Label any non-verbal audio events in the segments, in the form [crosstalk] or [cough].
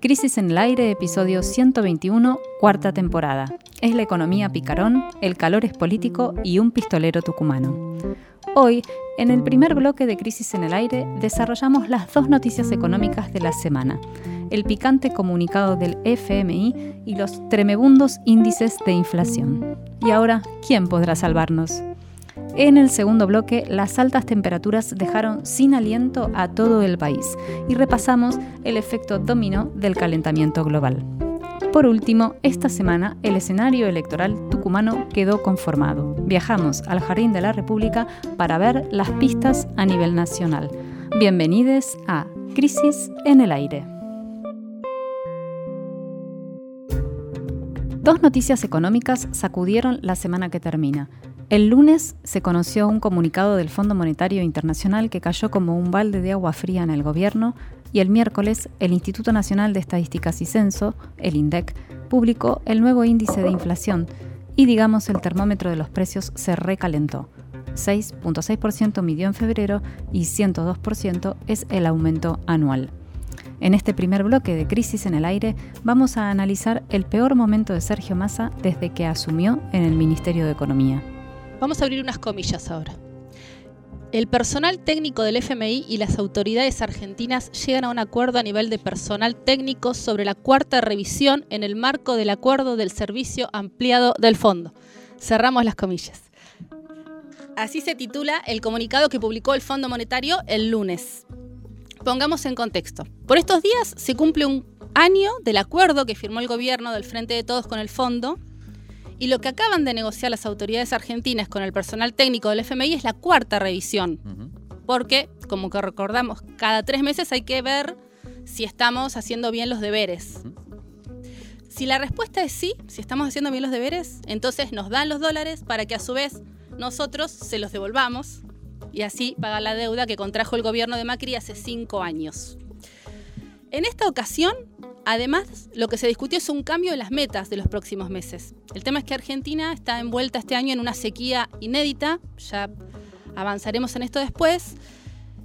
Crisis en el aire, episodio 121, cuarta temporada. Es la economía picarón, el calor es político y un pistolero tucumano. Hoy, en el primer bloque de Crisis en el aire, desarrollamos las dos noticias económicas de la semana, el picante comunicado del FMI y los tremebundos índices de inflación. Y ahora, ¿quién podrá salvarnos? En el segundo bloque, las altas temperaturas dejaron sin aliento a todo el país y repasamos el efecto dominó del calentamiento global. Por último, esta semana el escenario electoral tucumano quedó conformado. Viajamos al Jardín de la República para ver las pistas a nivel nacional. Bienvenidos a Crisis en el Aire. Dos noticias económicas sacudieron la semana que termina. El lunes se conoció un comunicado del Fondo Monetario Internacional que cayó como un balde de agua fría en el gobierno y el miércoles el Instituto Nacional de Estadísticas y Censo, el INDEC, publicó el nuevo índice de inflación y digamos el termómetro de los precios se recalentó. 6.6% midió en febrero y 102% es el aumento anual. En este primer bloque de Crisis en el Aire vamos a analizar el peor momento de Sergio Massa desde que asumió en el Ministerio de Economía. Vamos a abrir unas comillas ahora. El personal técnico del FMI y las autoridades argentinas llegan a un acuerdo a nivel de personal técnico sobre la cuarta revisión en el marco del acuerdo del servicio ampliado del fondo. Cerramos las comillas. Así se titula el comunicado que publicó el Fondo Monetario el lunes. Pongamos en contexto. Por estos días se cumple un año del acuerdo que firmó el gobierno del Frente de Todos con el fondo y lo que acaban de negociar las autoridades argentinas con el personal técnico del FMI es la cuarta revisión. Porque, como que recordamos, cada tres meses hay que ver si estamos haciendo bien los deberes. Si la respuesta es sí, si estamos haciendo bien los deberes, entonces nos dan los dólares para que a su vez nosotros se los devolvamos y así pagar la deuda que contrajo el gobierno de Macri hace cinco años. En esta ocasión, Además, lo que se discutió es un cambio en las metas de los próximos meses. El tema es que Argentina está envuelta este año en una sequía inédita, ya avanzaremos en esto después,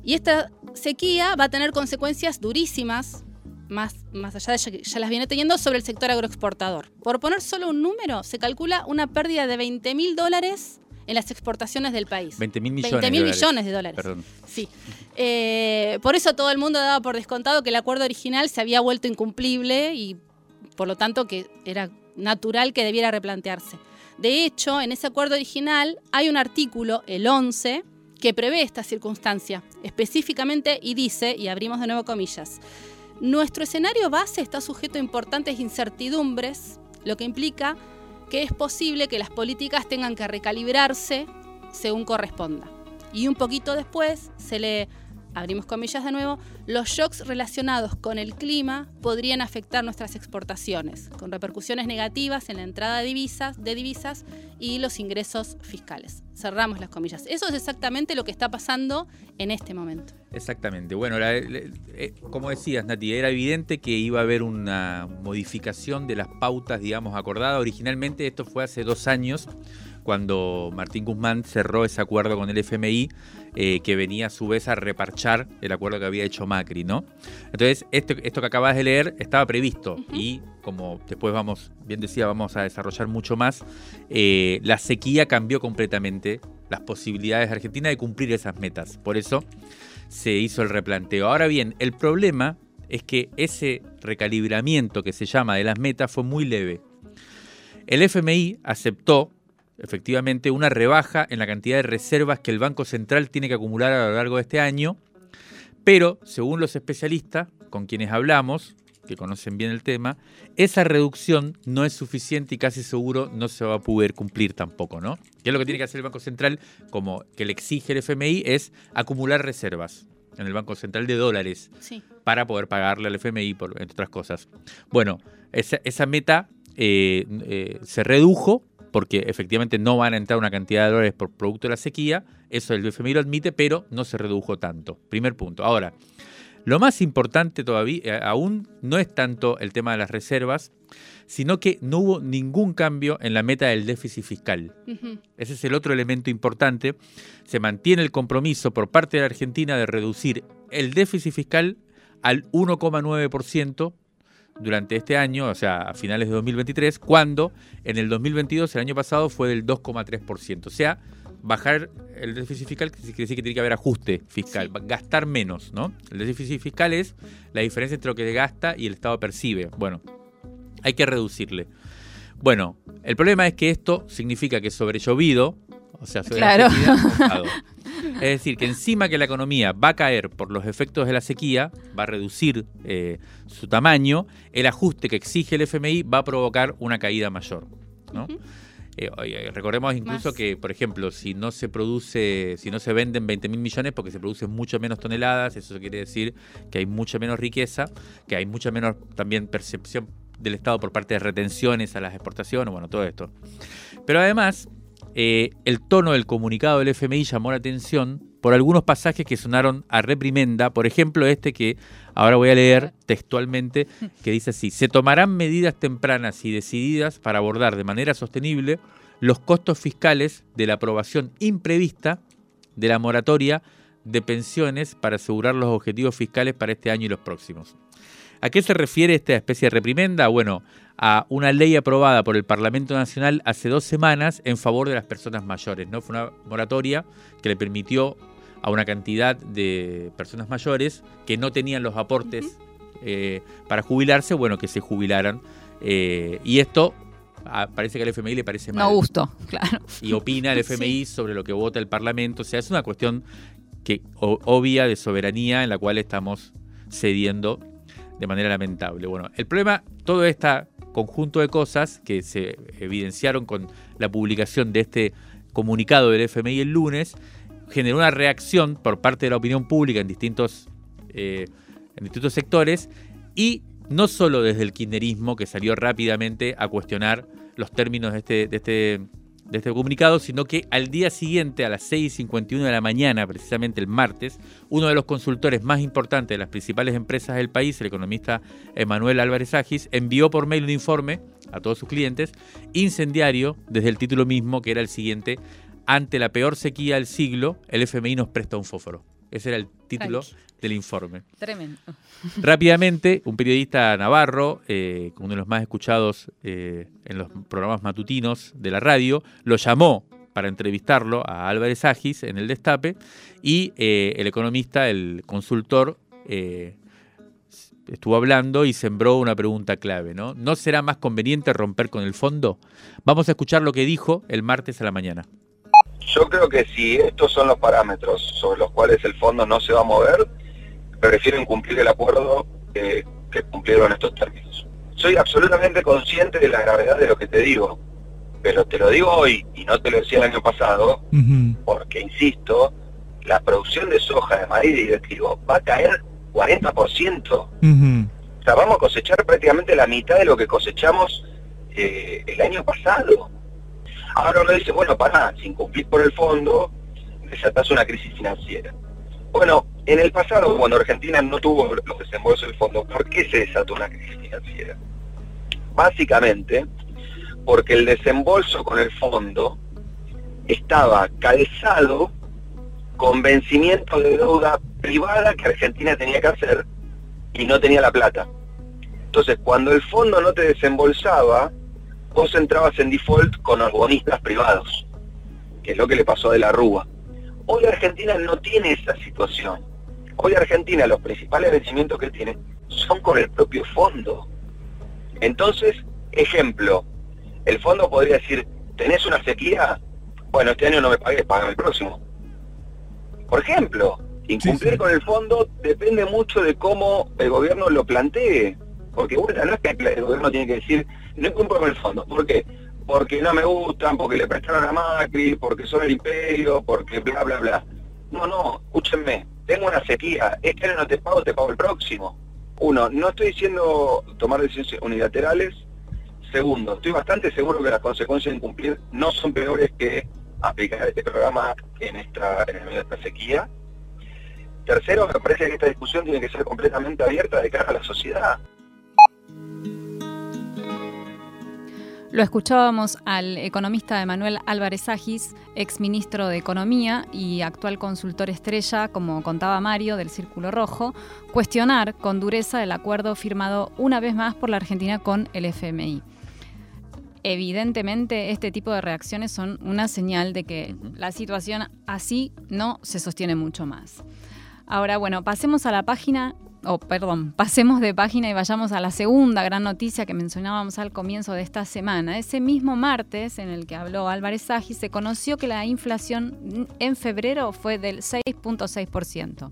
y esta sequía va a tener consecuencias durísimas, más, más allá de que ya las viene teniendo, sobre el sector agroexportador. Por poner solo un número, se calcula una pérdida de 20 mil dólares en las exportaciones del país. 20 mil millones, 20 mil millones de dólares. Perdón. Sí. Eh, por eso todo el mundo daba por descontado que el acuerdo original se había vuelto incumplible y por lo tanto que era natural que debiera replantearse. De hecho, en ese acuerdo original hay un artículo, el 11, que prevé esta circunstancia específicamente y dice, y abrimos de nuevo comillas, nuestro escenario base está sujeto a importantes incertidumbres, lo que implica que es posible que las políticas tengan que recalibrarse según corresponda. Y un poquito después se le, abrimos comillas de nuevo, los shocks relacionados con el clima podrían afectar nuestras exportaciones, con repercusiones negativas en la entrada de divisas, de divisas y los ingresos fiscales. Cerramos las comillas. Eso es exactamente lo que está pasando en este momento. Exactamente. Bueno, eh, como decías, Nati, era evidente que iba a haber una modificación de las pautas, digamos, acordadas. Originalmente esto fue hace dos años, cuando Martín Guzmán cerró ese acuerdo con el FMI, eh, que venía a su vez a reparchar el acuerdo que había hecho Macri, ¿no? Entonces, esto, esto que acabas de leer estaba previsto y como después vamos, bien decía, vamos a desarrollar mucho más, eh, la sequía cambió completamente las posibilidades de Argentina de cumplir esas metas. Por eso se hizo el replanteo. Ahora bien, el problema es que ese recalibramiento que se llama de las metas fue muy leve. El FMI aceptó efectivamente una rebaja en la cantidad de reservas que el Banco Central tiene que acumular a lo largo de este año, pero según los especialistas con quienes hablamos, que conocen bien el tema, esa reducción no es suficiente y casi seguro no se va a poder cumplir tampoco, ¿no? ¿Qué es lo que tiene que hacer el Banco Central, como que le exige el FMI, es acumular reservas en el Banco Central de dólares para poder pagarle al FMI, por, entre otras cosas. Bueno, esa, meta eh, eh, se redujo porque efectivamente no van a entrar una cantidad de dólares por producto de la sequía, eso el FMI lo admite, pero no se redujo tanto. Primer punto. Ahora, lo más importante todavía, eh, aún no es tanto el tema de las reservas, sino que no hubo ningún cambio en la meta del déficit fiscal. Ese es el otro elemento importante. Se mantiene el compromiso por parte de la Argentina de reducir el déficit fiscal al 1,9% durante este año, o sea, a finales de 2023, cuando en el 2022, el año pasado, fue del 2,3%. O sea, bajar el déficit fiscal quiere decir que tiene que haber ajuste fiscal, gastar menos, ¿no? El déficit fiscal es la diferencia entre lo que gasta y el Estado percibe. Bueno, hay que reducirle. Bueno, el problema es que esto significa que sobre llovido, o sea, sobre claro. [laughs] es decir, que encima que la economía va a caer por los efectos de la sequía, va a reducir eh, su tamaño, el ajuste que exige el FMI va a provocar una caída mayor. ¿no? Eh, recordemos incluso que, por ejemplo, si no se produce, si no se venden 20 mil millones porque se producen mucho menos toneladas, eso quiere decir que hay mucha menos riqueza, que hay mucha menos también percepción del Estado por parte de retenciones a las exportaciones, bueno, todo esto. Pero además, eh, el tono del comunicado del FMI llamó la atención por algunos pasajes que sonaron a reprimenda, por ejemplo este que ahora voy a leer textualmente, que dice así, se tomarán medidas tempranas y decididas para abordar de manera sostenible los costos fiscales de la aprobación imprevista de la moratoria de pensiones para asegurar los objetivos fiscales para este año y los próximos. ¿A qué se refiere esta especie de reprimenda? Bueno, a una ley aprobada por el Parlamento Nacional hace dos semanas en favor de las personas mayores. ¿no? Fue una moratoria que le permitió a una cantidad de personas mayores que no tenían los aportes eh, para jubilarse, bueno, que se jubilaran. Eh, y esto ah, parece que al FMI le parece mal. No gusto, [laughs] claro. Y opina el FMI sobre lo que vota el Parlamento. O sea, es una cuestión que obvia de soberanía en la cual estamos cediendo de manera lamentable. Bueno, el problema, todo este conjunto de cosas que se evidenciaron con la publicación de este comunicado del FMI el lunes, generó una reacción por parte de la opinión pública en distintos, eh, en distintos sectores y no solo desde el kirchnerismo que salió rápidamente a cuestionar los términos de este, de este de este comunicado, sino que al día siguiente, a las 6.51 de la mañana, precisamente el martes, uno de los consultores más importantes de las principales empresas del país, el economista Emanuel Álvarez Agis, envió por mail un informe a todos sus clientes, incendiario, desde el título mismo, que era el siguiente, ante la peor sequía del siglo, el FMI nos presta un fósforo. Ese era el título del informe. Tremendo. Rápidamente, un periodista navarro, eh, uno de los más escuchados eh, en los programas matutinos de la radio, lo llamó para entrevistarlo a Álvarez Agis en el Destape y eh, el economista, el consultor, estuvo hablando y sembró una pregunta clave, ¿no? ¿No será más conveniente romper con el fondo? Vamos a escuchar lo que dijo el martes a la mañana. Yo creo que si estos son los parámetros sobre los cuales el fondo no se va a mover, prefieren cumplir el acuerdo que, cumplieron estos términos. Soy absolutamente consciente de la gravedad de lo que te digo, pero te lo digo hoy y no te lo decía el año pasado, porque, insisto, la producción de soja de maíz y de trigo va a caer 40%. O sea, vamos a cosechar prácticamente la mitad de lo que cosechamos eh, el año pasado. Ahora uno dice, bueno, para, sin cumplir por el fondo, desatas una crisis financiera. Bueno, en el pasado, cuando Argentina no tuvo los desembolsos del fondo, ¿por qué se desató una crisis financiera? Básicamente, porque el desembolso con el fondo estaba calzado con vencimiento de deuda privada que Argentina tenía que hacer y no tenía la plata. Entonces, cuando el fondo no te desembolsaba, vos entrabas en default con los bonistas privados, que es lo que le pasó De la Rúa. Hoy Argentina no tiene esa situación. Hoy Argentina los principales vencimientos que tiene son con el propio fondo. Entonces, ejemplo, el fondo podría decir, ¿tenés una sequía? Bueno, este año no me pagues, paga el próximo. Por ejemplo, incumplir con el fondo depende mucho de cómo el gobierno lo plantee. Porque bueno, no es que el gobierno tiene que decir, no cumplo con el fondo. ¿Por qué? Porque no me gustan, porque le prestaron a Macri, porque son el imperio, porque bla, bla, bla. No, no, escúchenme, tengo una sequía, este año no te pago, te pago el próximo. Uno, no estoy diciendo tomar decisiones unilaterales. Segundo, estoy bastante seguro que las consecuencias de incumplir no son peores que aplicar este programa en esta, en esta sequía. Tercero, me parece que esta discusión tiene que ser completamente abierta de cara a la sociedad. Lo escuchábamos al economista Emanuel Álvarez Agis, ex ministro de Economía y actual consultor estrella, como contaba Mario, del Círculo Rojo, cuestionar con dureza el acuerdo firmado una vez más por la Argentina con el FMI. Evidentemente, este tipo de reacciones son una señal de que la situación así no se sostiene mucho más. Ahora, bueno, pasemos a la página oh, perdón, pasemos de página y vayamos a la segunda gran noticia que mencionábamos al comienzo de esta semana. Ese mismo martes en el que habló Álvarez Sagi, se conoció que la inflación en febrero fue del 6.6%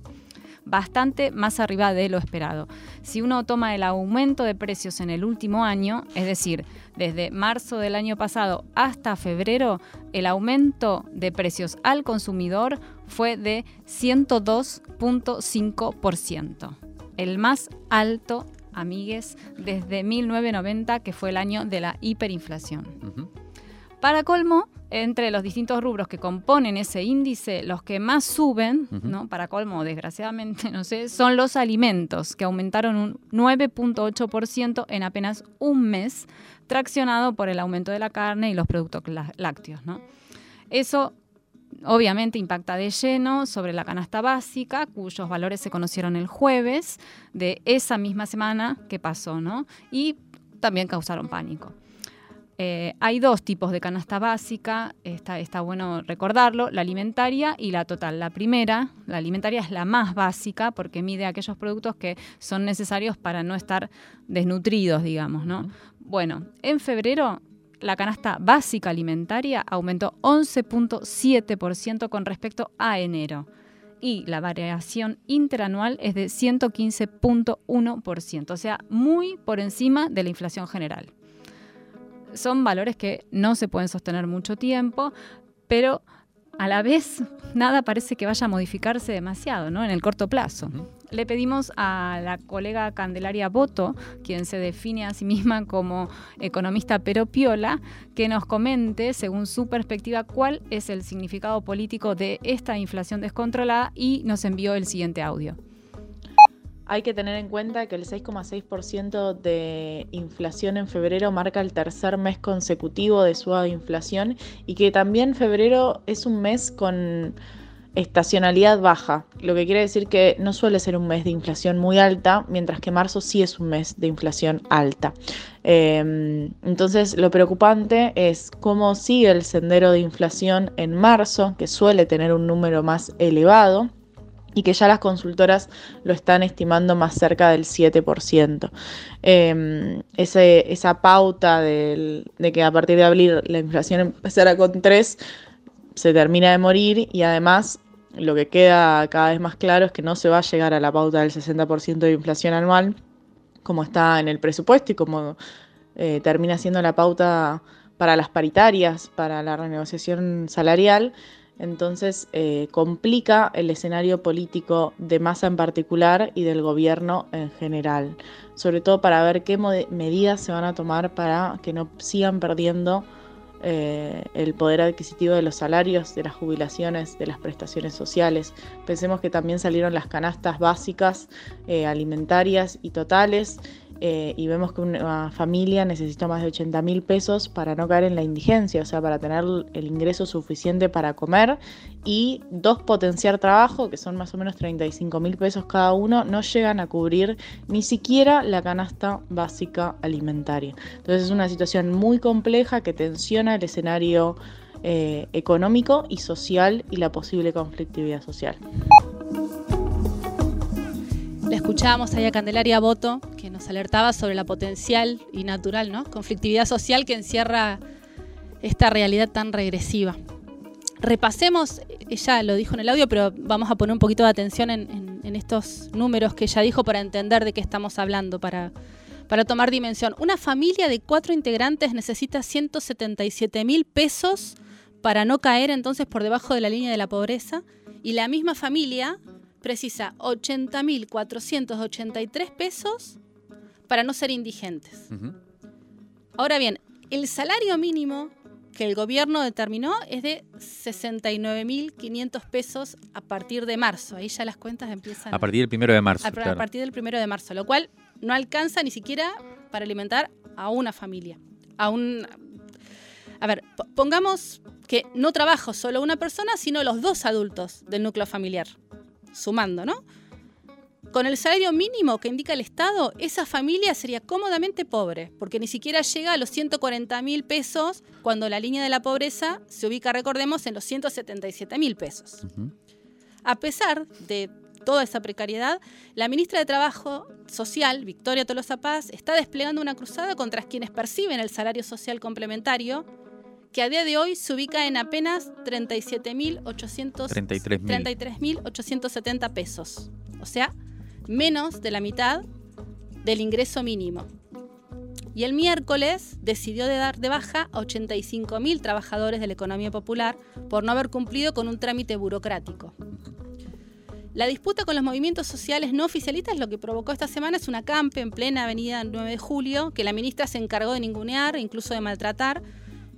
bastante más arriba de lo esperado. Si uno toma el aumento de precios en el último año, es decir, desde marzo del año pasado hasta febrero, el aumento de precios al consumidor fue de 102.5% el más alto, amigues, desde 1990, que fue el año de la hiperinflación. Para colmo, entre los distintos rubros que componen ese índice, los que más suben, ¿no? para colmo, desgraciadamente, [laughs] no sé, son los alimentos, que aumentaron un 9.8% en apenas un mes, traccionado por el aumento de la carne y los productos lácteos. ¿no? Eso obviamente impacta de lleno sobre la canasta básica, cuyos valores se conocieron el jueves de esa misma semana que pasó, ¿no? Y también causaron pánico. Eh, hay dos tipos de canasta básica, está, está bueno recordarlo, la alimentaria y la total. La primera, la alimentaria es la más básica porque mide aquellos productos que son necesarios para no estar desnutridos, digamos, ¿no? Bueno, en febrero la canasta básica alimentaria aumentó 11.7% con respecto a enero y la variación interanual es de 115.1%, o sea, muy por encima de la inflación general. Son valores que no se pueden sostener mucho tiempo, pero a la vez nada parece que vaya a modificarse demasiado ¿no? en el corto plazo le pedimos a la colega Candelaria Boto, quien se define a sí misma como economista pero piola, que nos comente, según su perspectiva, cuál es el significado político de esta inflación descontrolada y nos envió el siguiente audio. Hay que tener en cuenta que el 6,6% de inflación en febrero marca el tercer mes consecutivo de suave inflación y que también febrero es un mes con estacionalidad baja, lo que quiere decir que no suele ser un mes de inflación muy alta, mientras que marzo sí es un mes de inflación alta. Em, entonces, lo preocupante es cómo sigue el sendero de inflación en marzo, que suele tener un número más elevado y que ya las consultoras lo están estimando más cerca del 7%. Em, esa pauta de que a partir de abril la inflación empezará con 3 se termina de morir y además lo que queda cada vez más claro es que no se va a llegar a la pauta del 60% de inflación anual como está en el presupuesto y como eh, termina siendo la pauta para las paritarias, para la renegociación salarial. Entonces eh, complica el escenario político de masa en particular y del gobierno en general, sobre todo para ver qué medidas se van a tomar para que no sigan perdiendo eh, el poder adquisitivo de los salarios, de las jubilaciones, de las prestaciones sociales. Pensemos que también salieron las canastas básicas, eh, alimentarias y totales eh, y vemos que una familia necesita más de 80 mil pesos para no caer en la indigencia, o sea, para tener el ingreso suficiente para comer y dos potenciar trabajo, que son más o menos 35 mil pesos cada uno, no llegan a cubrir ni siquiera la canasta básica alimentaria. Entonces es una situación muy compleja que tensiona el escenario eh, económico y social y la posible conflictividad social. Le escuchábamos ahí a Candelaria Boto, que nos alertaba sobre la potencial y natural ¿no? conflictividad social que encierra esta realidad tan regresiva. Repasemos, ella lo dijo en el audio, pero vamos a poner un poquito de atención en, estos números que ella dijo para entender de qué estamos hablando, para, para tomar dimensión. Una familia de cuatro integrantes necesita 177 mil pesos para no caer entonces por debajo de la línea de la pobreza y la misma familia precisa 80.483 pesos para no ser indigentes. Ahora bien, el salario mínimo que el gobierno determinó es de 69.500 pesos a partir de marzo. Ahí ya las cuentas empiezan. A partir del primero de marzo. A, partir del primero de marzo, lo cual no alcanza ni siquiera para alimentar a una familia, a un A ver, pongamos que no trabaja solo una persona, sino los dos adultos del núcleo familiar, sumando, ¿no? Con el salario mínimo que indica el Estado, esa familia sería cómodamente pobre, porque ni siquiera llega a los 140 mil pesos cuando la línea de la pobreza se ubica, recordemos, en los 177 mil pesos. A pesar de toda esa precariedad, la ministra de Trabajo Social, Victoria Tolosa Paz, está desplegando una cruzada contra quienes perciben el salario social complementario, que a día de hoy se ubica en apenas 33.870 pesos. O sea, menos de la mitad del ingreso mínimo. Y el miércoles decidió de dar de baja a 85.000 trabajadores de la economía popular por no haber cumplido con un trámite burocrático. La disputa con los movimientos sociales no oficialistas lo que provocó esta semana es una campe en plena avenida 9 de julio que la ministra se encargó de ningunear e incluso de maltratar.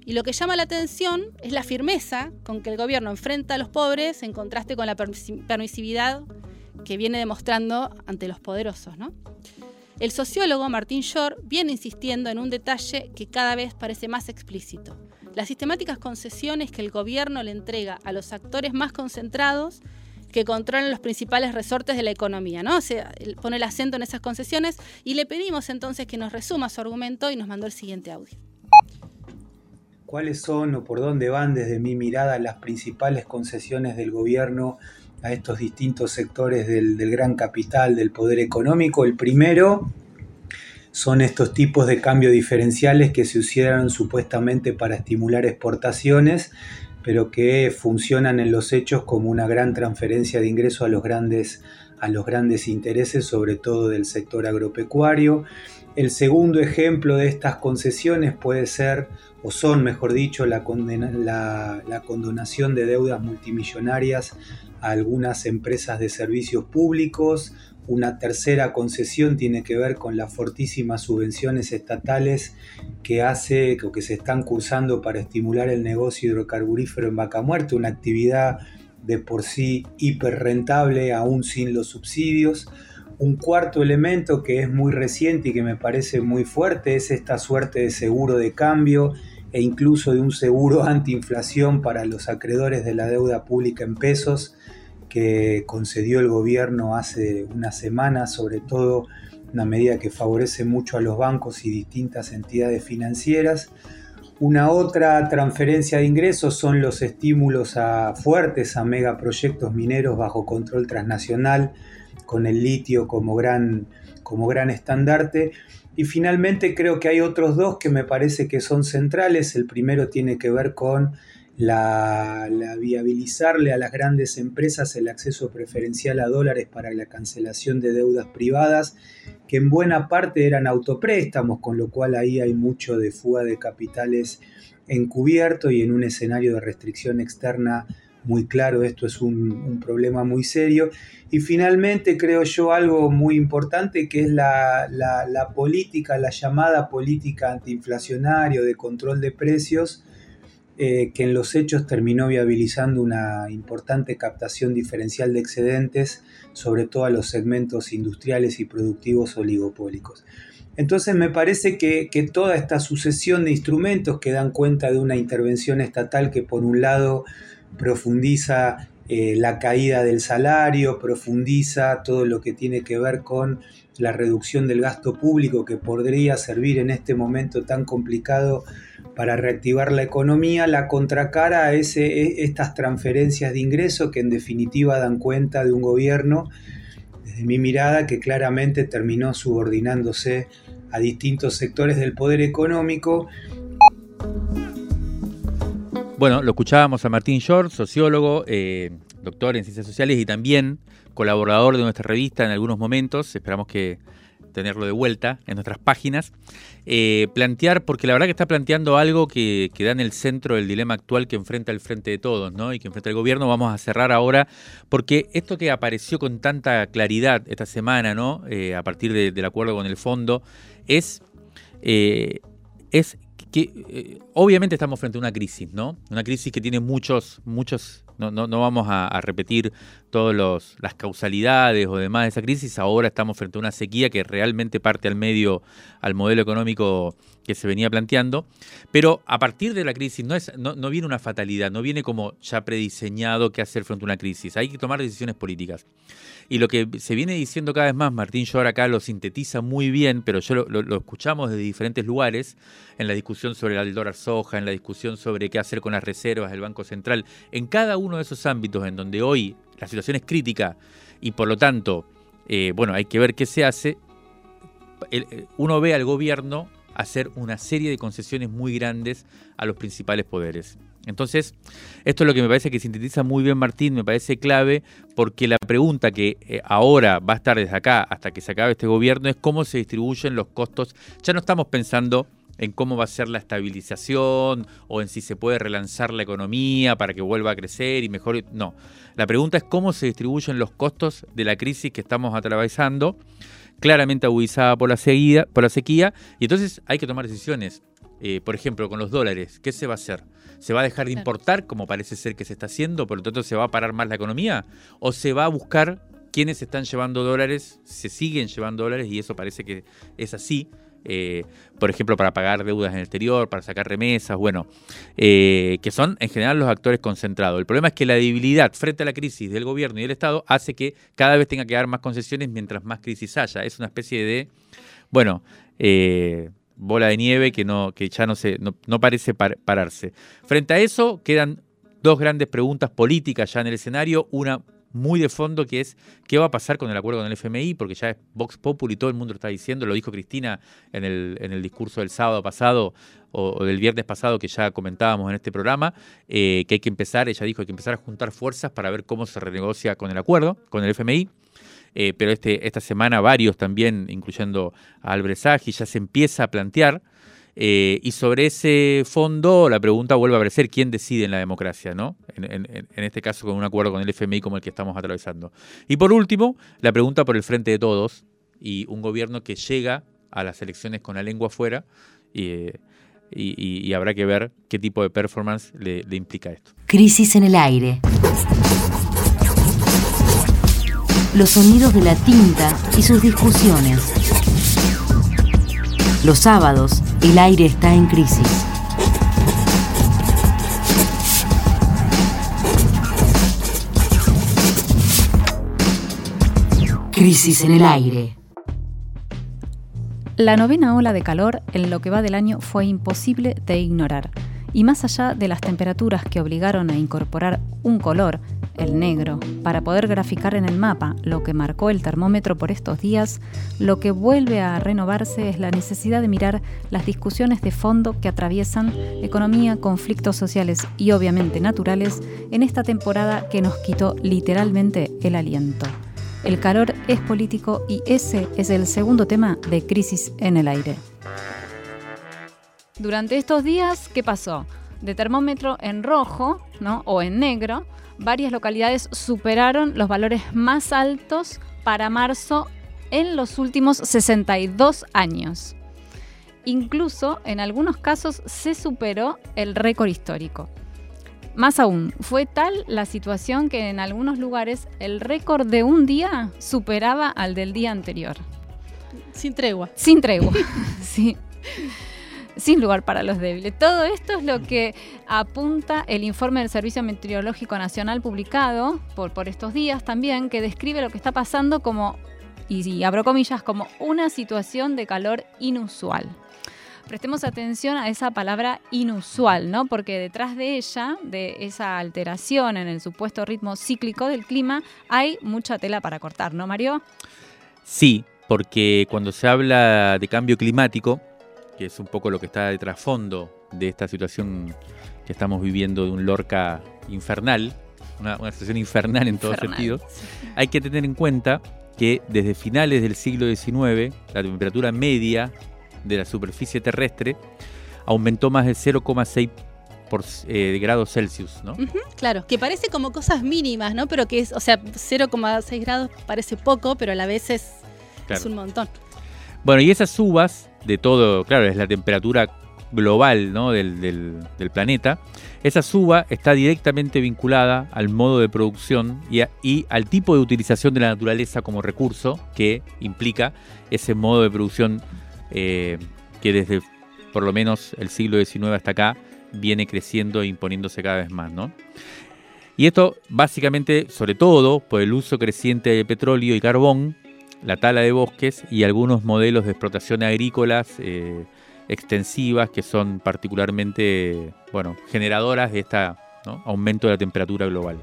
Y lo que llama la atención es la firmeza con que el gobierno enfrenta a los pobres en contraste con la permisividad que viene demostrando ante los poderosos. El sociólogo Martín Shore viene insistiendo en un detalle que cada vez parece más explícito. Las sistemáticas concesiones que el gobierno le entrega a los actores más concentrados que controlan los principales resortes de la economía, ¿no? Pone el acento en esas concesiones y le pedimos entonces que nos resuma su argumento y nos mandó el siguiente audio. ¿Cuáles son o por dónde van desde mi mirada las principales concesiones del gobierno a estos distintos sectores del, gran capital, del poder económico. El primero son estos tipos de cambio diferenciales que se usaron supuestamente para estimular exportaciones, pero que funcionan en los hechos como una gran transferencia de ingresos a los grandes, a los grandes intereses, sobre todo del sector agropecuario. El segundo ejemplo de estas concesiones puede ser, o son, mejor dicho, la, la, la condonación de deudas multimillonarias a algunas empresas de servicios públicos. Una tercera concesión tiene que ver con las fortísimas subvenciones estatales que hace o que se están cursando para estimular el negocio hidrocarburífero en Vaca Muerta, una actividad de por sí hiper rentable aún sin los subsidios. Un cuarto elemento que es muy reciente y que me parece muy fuerte es esta suerte de seguro de cambio e incluso de un seguro [laughs] antiinflación para los acreedores de la deuda pública en pesos que concedió el gobierno hace unas semanas, sobre todo una medida que favorece mucho a los bancos y distintas entidades financieras. Una otra transferencia de ingresos son los estímulos a fuertes a megaproyectos mineros bajo control transnacional, con el litio como gran, como gran estandarte. Y finalmente creo que hay otros dos que me parece que son centrales. El primero tiene que ver con la, viabilizarle a las grandes empresas el acceso preferencial a dólares para la cancelación de deudas privadas, que en buena parte eran autopréstamos, con lo cual ahí hay mucho de fuga de capitales encubierto y en un escenario de restricción externa muy claro, esto es un, problema muy serio. Y finalmente creo yo algo muy importante que es la, la, política, la llamada política antiinflacionario de control de precios, eh, que en los hechos terminó viabilizando una importante captación diferencial de excedentes, sobre todo a los segmentos industriales y productivos oligopólicos. Entonces me parece que, toda esta sucesión de instrumentos que dan cuenta de una intervención estatal que por un lado profundiza eh, la caída del salario, profundiza todo lo que tiene que ver con la reducción del gasto público que podría servir en este momento tan complicado para reactivar la economía, la contracara a ese, e, estas transferencias de ingresos que en definitiva dan cuenta de un gobierno, desde mi mirada, que claramente terminó subordinándose a distintos sectores del poder económico. Bueno, lo escuchábamos a Martín Short, sociólogo, eh, doctor en ciencias sociales y también colaborador de nuestra revista en algunos momentos. Esperamos que tenerlo de vuelta en nuestras páginas, eh, plantear, porque la verdad que está planteando algo que, da en el centro del dilema actual que enfrenta el Frente de Todos, ¿no? Y que enfrenta el gobierno. Vamos a cerrar ahora, porque esto que apareció con tanta claridad esta semana, ¿no? Eh, a partir del acuerdo con el fondo, es, es que obviamente estamos frente a una crisis, ¿no? Una crisis que tiene muchos, muchos, no, no, no vamos a, repetir todas las causalidades o demás de esa crisis, ahora estamos frente a una sequía que realmente parte al medio al modelo económico que se venía planteando. Pero a partir de la crisis no, es, no, no viene una fatalidad, no viene como ya prediseñado qué hacer frente a una crisis. Hay que tomar decisiones políticas. Y lo que se viene diciendo cada vez más, Martín ahora acá lo sintetiza muy bien, pero yo lo, escuchamos desde diferentes lugares, en la discusión sobre el dólar soja, en la discusión sobre qué hacer con las reservas del Banco Central, en cada uno de esos ámbitos en donde hoy la situación es crítica y por lo tanto, eh, bueno, hay que ver qué se hace, uno ve al gobierno hacer una serie de concesiones muy grandes a los principales poderes. Entonces, esto es lo que me parece que sintetiza muy bien Martín, me parece clave, porque la pregunta que eh, ahora va a estar desde acá hasta que se acabe este gobierno es cómo se distribuyen los costos. Ya no estamos pensando en cómo va a ser la estabilización o en si se puede relanzar la economía para que vuelva a crecer y mejor. No, la pregunta es cómo se distribuyen los costos de la crisis que estamos atravesando, claramente agudizada por la, por la sequía, y entonces hay que tomar decisiones. Eh, por ejemplo, con los dólares, ¿qué se va a hacer? ¿Se va a dejar de importar, como parece ser que se está haciendo, por lo tanto se va a parar más la economía? ¿O se va a buscar quiénes están llevando dólares, se siguen llevando dólares y eso parece que es así? Eh, por ejemplo, para pagar deudas en el exterior, para sacar remesas, bueno, eh, que son en general los actores concentrados. El problema es que la debilidad frente a la crisis del gobierno y del Estado hace que cada vez tenga que dar más concesiones mientras más crisis haya. Es una especie de, bueno, eh, bola de nieve que, no, que ya no, se, no, parece pararse. Frente a eso quedan dos grandes preguntas políticas ya en el escenario, una muy de fondo que es qué va a pasar con el acuerdo con el FMI, porque ya es Vox Populi, todo el mundo lo está diciendo, lo dijo Cristina en el, en el discurso del sábado pasado o, del viernes pasado que ya comentábamos en este programa, eh, que hay que empezar, ella dijo, hay que empezar a juntar fuerzas para ver cómo se renegocia con el acuerdo, con el FMI. Eh, pero este, esta semana varios también, incluyendo a Albrecht ya se empieza a plantear. Eh, y sobre ese fondo la pregunta vuelve a aparecer, ¿quién decide en la democracia? ¿no? En, este caso con un acuerdo con el FMI como el que estamos atravesando. Y por último, la pregunta por el frente de todos y un gobierno que llega a las elecciones con la lengua afuera y, y, habrá que ver qué tipo de performance le implica esto. Crisis en el aire los sonidos de la tinta y sus discusiones. Los sábados, el aire está en crisis. Crisis en el aire. La novena ola de calor en lo que va del año fue imposible de ignorar. Y más allá de las temperaturas que obligaron a incorporar un color el negro, para poder graficar en el mapa lo que marcó el termómetro por estos días, lo que vuelve a renovarse es la necesidad de mirar las discusiones de fondo que atraviesan economía, conflictos sociales y obviamente naturales en esta temporada que nos quitó literalmente el aliento. El calor es político y ese es el segundo tema de Crisis en el Aire. Durante estos días, ¿qué pasó? De termómetro en rojo ¿no? o en negro, varias localidades superaron los valores más altos para marzo en los últimos 62 años. Incluso en algunos casos se superó el récord histórico. Más aún, fue tal la situación que en algunos lugares el récord de un día superaba al del día anterior. Sin tregua. Sin tregua, [laughs] sí sin lugar para los débiles. Todo esto es lo que apunta el informe del Servicio Meteorológico Nacional publicado por, por estos días también, que describe lo que está pasando como, y, abro comillas, como una situación de calor inusual. Prestemos atención a esa palabra inusual, ¿no? Porque detrás de ella, de esa alteración en el supuesto ritmo cíclico del clima, hay mucha tela para cortar, ¿no, Mario? Sí, porque cuando se habla de cambio climático, que es un poco lo que está de trasfondo de esta situación que estamos viviendo de un Lorca infernal, una, situación infernal en todo sentido, hay que tener en cuenta que desde finales del siglo XIX la temperatura media de la superficie terrestre aumentó más de 0,6 por, eh, grados Celsius, ¿no? claro, que parece como cosas mínimas, ¿no? Pero que es, o sea, 0,6 grados parece poco, pero a la vez es un montón. Bueno, y esas subas de todo, claro, es la temperatura global ¿no? del, del, planeta, esa suba está directamente vinculada al modo de producción y, al tipo de utilización de la naturaleza como recurso que implica ese modo de producción eh, que desde por lo menos el siglo XIX hasta acá viene creciendo e imponiéndose cada vez más. ¿no? Y esto básicamente, sobre todo, por el uso creciente de petróleo y carbón, la tala de bosques y algunos modelos de explotación agrícolas eh, extensivas que son particularmente bueno, generadoras de este aumento de la temperatura global.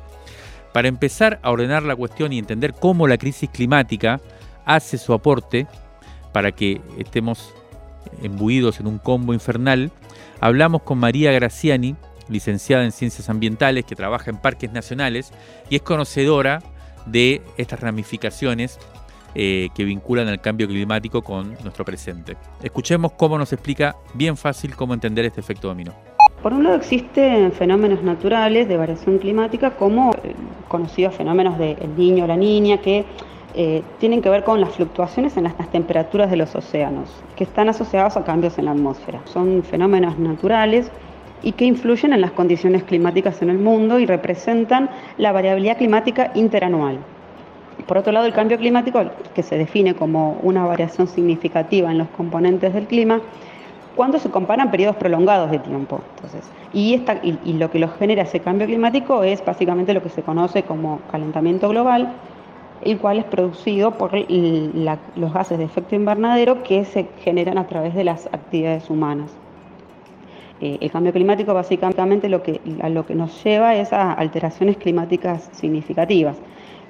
Para empezar a ordenar la cuestión y entender cómo la crisis climática hace su aporte para que estemos embuidos en un combo infernal, hablamos con María Graciani, licenciada en Ciencias Ambientales, que trabaja en parques nacionales y es conocedora de estas ramificaciones eh, que vinculan al cambio climático con nuestro presente. Escuchemos cómo nos explica bien fácil cómo entender este efecto dominó. Por un lado existen fenómenos naturales de variación climática como eh, conocidos fenómenos del niño o la niña que eh, tienen que ver con las fluctuaciones en las temperaturas de los océanos, que están asociados a cambios en la atmósfera. Son fenómenos naturales y que influyen en las condiciones climáticas en el mundo y representan la variabilidad climática interanual. Por otro lado, el cambio climático, que se define como una variación significativa en los componentes del clima, cuando se comparan periodos prolongados de tiempo. Entonces, y, lo que lo genera ese cambio climático es básicamente lo que se conoce como calentamiento global, el cual es producido por los gases de efecto invernadero que se generan a través de las actividades humanas. Eh, el cambio climático básicamente lo que, lo que nos lleva es a alteraciones climáticas significativas.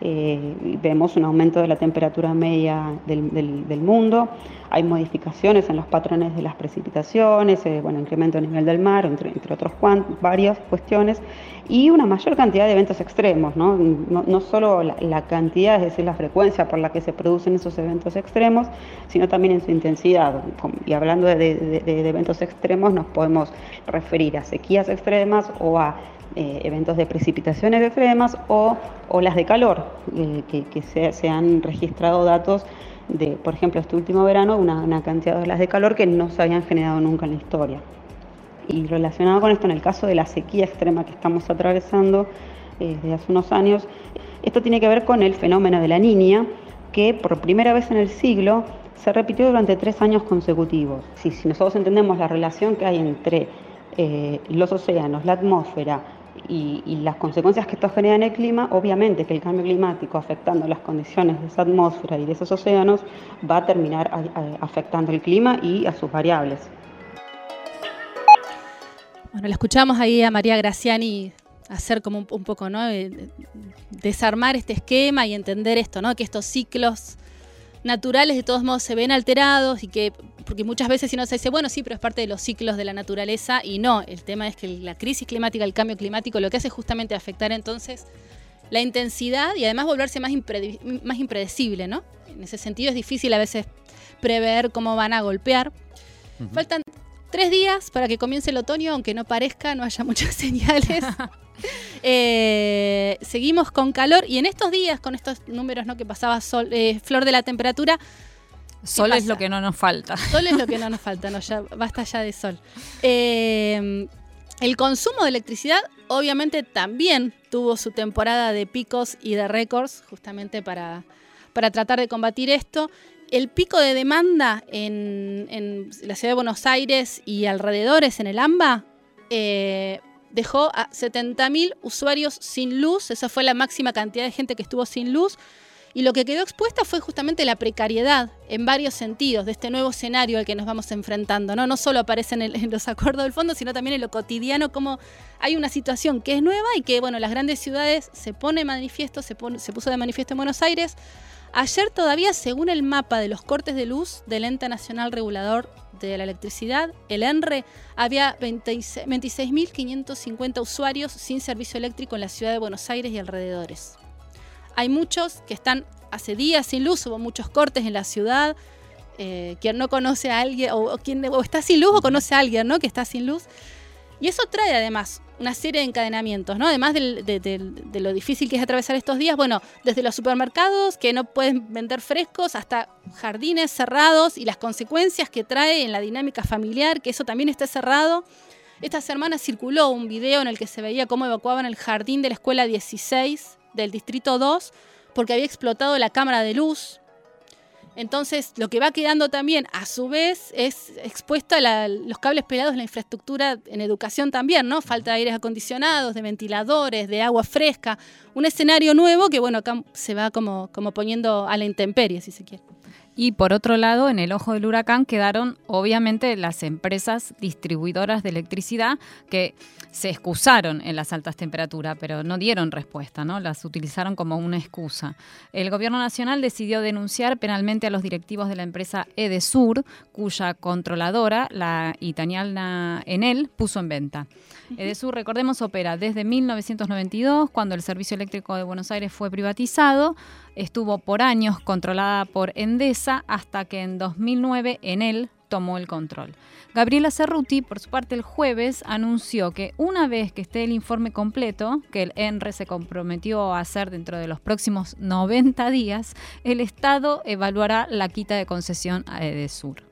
Eh, vemos un aumento de la temperatura media del, mundo, hay modificaciones en los patrones de las precipitaciones, eh, bueno, incremento del nivel del mar, entre, entre otros varias cuestiones, y una mayor cantidad de eventos extremos, no, no, solo la, cantidad, es decir, la frecuencia por la que se producen esos eventos extremos, sino también en su intensidad. Y hablando de eventos extremos, nos podemos referir a sequías extremas o a eh, eventos de precipitaciones extremas o olas de calor, eh, que, se, han registrado datos de, por ejemplo, este último verano, una, cantidad de olas de calor que no se habían generado nunca en la historia. Y relacionado con esto, en el caso de la sequía extrema que estamos atravesando eh, desde hace unos años, esto tiene que ver con el fenómeno de la niña, que por primera vez en el siglo se repitió durante tres años consecutivos. Si, si nosotros entendemos la relación que hay entre los océanos, la atmósfera, y, las consecuencias que esto genera en el clima, obviamente que el cambio climático afectando las condiciones de esa atmósfera y de esos océanos va a terminar afectando el clima y a sus variables. Bueno, le escuchamos ahí a María Graciani hacer como un, poco, ¿no? desarmar este esquema y entender esto, ¿no? Que estos ciclos naturales de todos modos se ven alterados y que, porque muchas veces si no se dice, bueno, sí, pero es parte de los ciclos de la naturaleza y no, el tema es que la crisis climática, el cambio climático, lo que hace es justamente afectar entonces la intensidad y además volverse más, más impredecible, ¿no? En ese sentido es difícil a veces prever cómo van a golpear. Faltan tres días para que comience el otoño, aunque no parezca, no haya [laughs] muchas señales. [laughs] Eh, seguimos con calor y en estos días, con estos números ¿no? que pasaba sol, eh, flor de la temperatura. Sol es lo que no nos falta. Sol es lo que no nos falta, no, ya, basta ya de sol. Eh, el consumo de electricidad obviamente también tuvo su temporada de picos y de récords, justamente para, para tratar de combatir esto. El pico de demanda en, la ciudad de Buenos Aires y alrededores, en el AMBA, dejó a 70.000 usuarios sin luz, esa fue la máxima cantidad de gente que estuvo sin luz, y lo que quedó expuesta fue justamente la precariedad en varios sentidos de este nuevo escenario al que nos vamos enfrentando. No, no solo aparece en, los acuerdos del fondo, sino también en lo cotidiano, como hay una situación que es nueva y que, bueno, las grandes ciudades se pone manifiesto, se, se puso de manifiesto en Buenos Aires. Ayer todavía, según el mapa de los cortes de luz del Ente Nacional Regulador de la electricidad, el ENRE, había 26.550 usuarios sin servicio eléctrico en la ciudad de Buenos Aires y alrededores. Hay muchos que están hace días sin luz, hubo muchos cortes en la ciudad. Eh, quien no conoce a alguien, o, quien está sin luz o conoce a alguien ¿no? que está sin luz. Y eso trae además una serie de encadenamientos, ¿no? Además de, de, lo difícil que es atravesar estos días, bueno, desde los supermercados que no pueden vender frescos hasta jardines cerrados y las consecuencias que trae en la dinámica familiar, que eso también esté cerrado. Esta semana circuló un video en el que se veía cómo evacuaban el jardín de la escuela 16 del distrito 2 porque había explotado la cámara de luz entonces, lo que va quedando también, a su vez, es expuesto a los cables pelados la infraestructura en educación también, ¿no? Falta de aires acondicionados, de ventiladores, de agua fresca. Un escenario nuevo que, bueno, acá se va como, como poniendo a la intemperie, si se quiere. Y por otro lado, en el ojo del huracán quedaron obviamente las empresas distribuidoras de electricidad que se excusaron en las altas temperaturas, pero no dieron respuesta, ¿no? Las utilizaron como una excusa. El gobierno nacional decidió denunciar penalmente a los directivos de la empresa Edesur, cuya controladora, la italiana Enel, puso en venta. Edesur, recordemos, opera desde 1992, cuando el servicio eléctrico de Buenos Aires fue privatizado estuvo por años controlada por Endesa hasta que en 2009 Enel tomó el control. Gabriela Cerruti, por su parte, el jueves anunció que una vez que esté el informe completo, que el ENRE se comprometió a hacer dentro de los próximos 90 días, el Estado evaluará la quita de concesión a Edesur.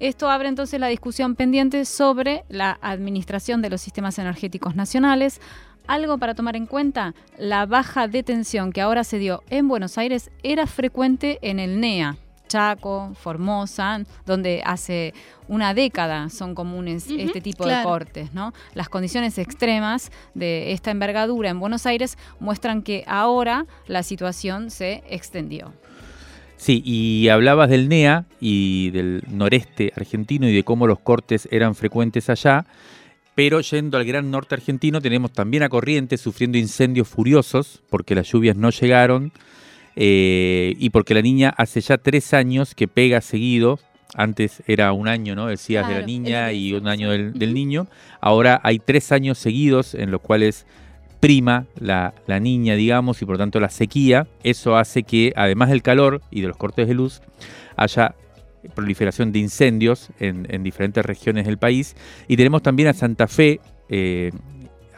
Esto abre entonces la discusión pendiente sobre la administración de los sistemas energéticos nacionales, algo para tomar en cuenta, la baja de tensión que ahora se dio en Buenos Aires era frecuente en el NEA, Chaco, Formosa, donde hace una década son comunes este tipo de cortes, ¿no? Las condiciones extremas de esta envergadura en Buenos Aires muestran que ahora la situación se extendió. Sí, y hablabas del NEA y del noreste argentino y de cómo los cortes eran frecuentes allá. Pero yendo al gran norte argentino tenemos también a Corrientes sufriendo incendios furiosos porque las lluvias no llegaron eh, y porque la niña hace ya tres años que pega seguido. Antes era un año, ¿no? Decías de la niña y un año del, niño. Ahora hay tres años seguidos en los cuales prima la, la, niña, digamos, y por tanto la sequía. Eso hace que, además del calor y de los cortes de luz, haya proliferación de incendios en, diferentes regiones del país. Y tenemos también a Santa Fe, eh,